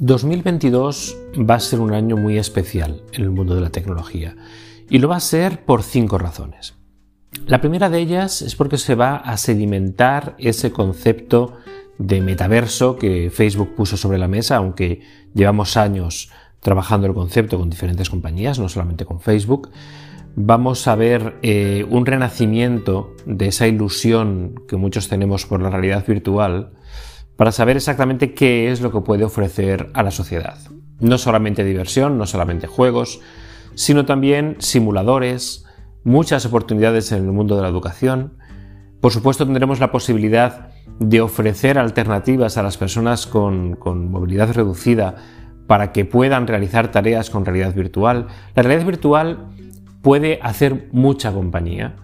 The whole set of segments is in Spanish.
2022 va a ser un año muy especial en el mundo de la tecnología y lo va a ser por cinco razones. La primera de ellas es porque se va a sedimentar ese concepto de metaverso que Facebook puso sobre la mesa, aunque llevamos años trabajando el concepto con diferentes compañías, no solamente con Facebook. Vamos a ver eh, un renacimiento de esa ilusión que muchos tenemos por la realidad virtual para saber exactamente qué es lo que puede ofrecer a la sociedad. No solamente diversión, no solamente juegos, sino también simuladores, muchas oportunidades en el mundo de la educación. Por supuesto tendremos la posibilidad de ofrecer alternativas a las personas con, movilidad reducida para que puedan realizar tareas con realidad virtual. La realidad virtual puede hacer mucha compañía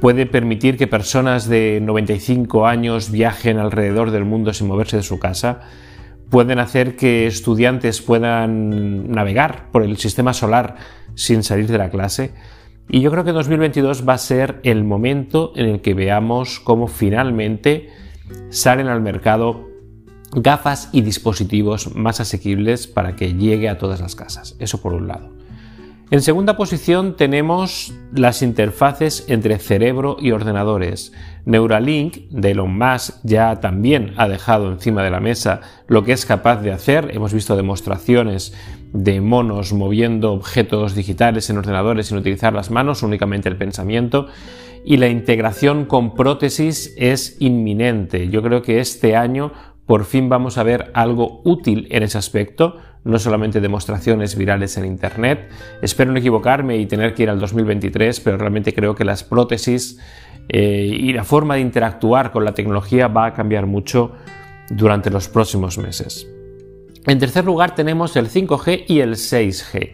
puede permitir que personas de 95 años viajen alrededor del mundo sin moverse de su casa, pueden hacer que estudiantes puedan navegar por el sistema solar sin salir de la clase. Y yo creo que 2022 va a ser el momento en el que veamos cómo finalmente salen al mercado gafas y dispositivos más asequibles para que llegue a todas las casas. Eso por un lado. En segunda posición tenemos las interfaces entre cerebro y ordenadores. Neuralink de Elon Musk ya también ha dejado encima de la mesa lo que es capaz de hacer. Hemos visto demostraciones de monos moviendo objetos digitales en ordenadores sin utilizar las manos, únicamente el pensamiento. Y la integración con prótesis es inminente. Yo creo que este año por fin vamos a ver algo útil en ese aspecto no solamente demostraciones virales en Internet. Espero no equivocarme y tener que ir al 2023, pero realmente creo que las prótesis eh, y la forma de interactuar con la tecnología va a cambiar mucho durante los próximos meses. En tercer lugar tenemos el 5G y el 6G.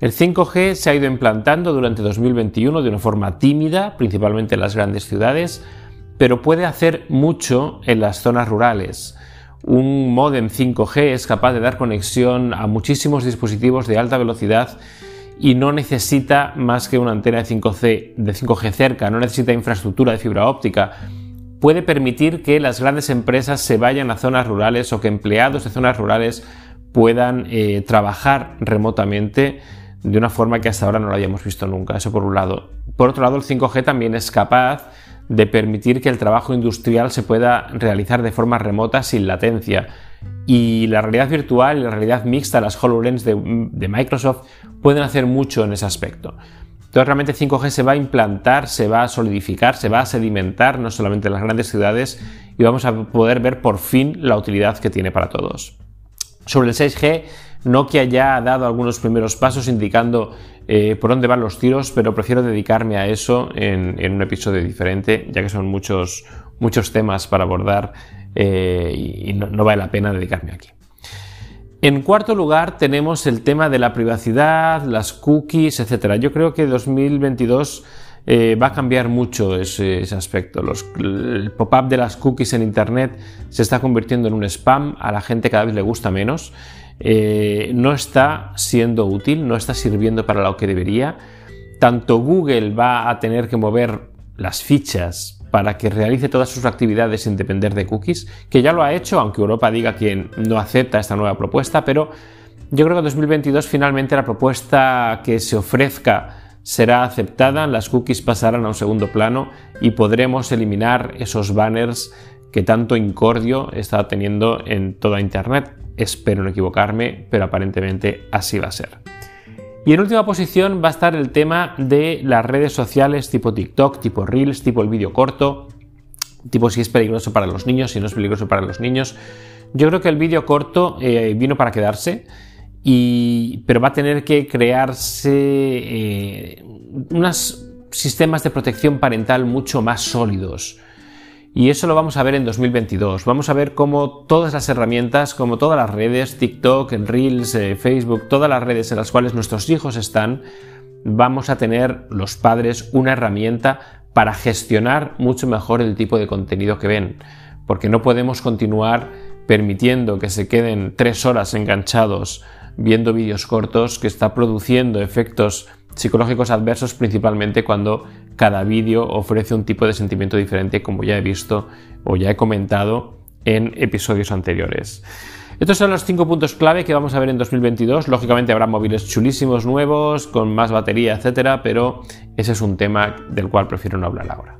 El 5G se ha ido implantando durante 2021 de una forma tímida, principalmente en las grandes ciudades, pero puede hacer mucho en las zonas rurales. Un modem 5G es capaz de dar conexión a muchísimos dispositivos de alta velocidad y no necesita más que una antena de 5G, de 5G cerca, no necesita infraestructura de fibra óptica. Puede permitir que las grandes empresas se vayan a zonas rurales o que empleados de zonas rurales puedan eh, trabajar remotamente de una forma que hasta ahora no lo hayamos visto nunca. Eso por un lado. Por otro lado, el 5G también es capaz de permitir que el trabajo industrial se pueda realizar de forma remota sin latencia. Y la realidad virtual y la realidad mixta, las HoloLens de, de Microsoft, pueden hacer mucho en ese aspecto. Entonces realmente 5G se va a implantar, se va a solidificar, se va a sedimentar no solamente en las grandes ciudades y vamos a poder ver por fin la utilidad que tiene para todos. Sobre el 6G, Nokia ya ha dado algunos primeros pasos indicando eh, por dónde van los tiros, pero prefiero dedicarme a eso en, un episodio diferente, ya que son muchos, muchos temas para abordar eh, y no, vale la pena dedicarme aquí. En cuarto lugar tenemos el tema de la privacidad, las cookies, etc. Yo creo que 2022 eh, va a cambiar mucho ese, aspecto. el pop-up de las cookies en Internet se está convirtiendo en un spam, a la gente cada vez le gusta menos. Eh, no está siendo útil, no está sirviendo para lo que debería. Tanto Google va a tener que mover las fichas para que realice todas sus actividades sin depender de cookies, que ya lo ha hecho, aunque Europa diga que no acepta esta nueva propuesta, pero yo creo que en 2022 finalmente la propuesta que se ofrezca será aceptada, las cookies pasarán a un segundo plano y podremos eliminar esos banners que tanto incordio está teniendo en toda Internet. Espero no equivocarme, pero aparentemente así va a ser. Y en última posición va a estar el tema de las redes sociales tipo TikTok, tipo Reels, tipo el vídeo corto, tipo si es peligroso para los niños, si no es peligroso para los niños. Yo creo que el vídeo corto eh, vino para quedarse, pero va a tener que crearse eh, unos sistemas de protección parental mucho más sólidos y eso lo vamos a ver en 2022. Vamos a ver cómo todas las herramientas, como todas las redes, TikTok, Reels, eh, Facebook, todas las redes en las cuales nuestros hijos están, vamos a tener los padres una herramienta para gestionar mucho mejor el tipo de contenido que ven. Porque no podemos continuar permitiendo que se queden tres horas enganchados viendo vídeos cortos que está produciendo efectos psicológicos adversos principalmente cuando cada vídeo ofrece un tipo de sentimiento diferente como ya he visto o ya he comentado en episodios anteriores. Estos son los cinco puntos clave que vamos a ver en 2022. Lógicamente habrá móviles chulísimos nuevos, con más batería, etcétera, pero ese es un tema del cual prefiero no hablar ahora.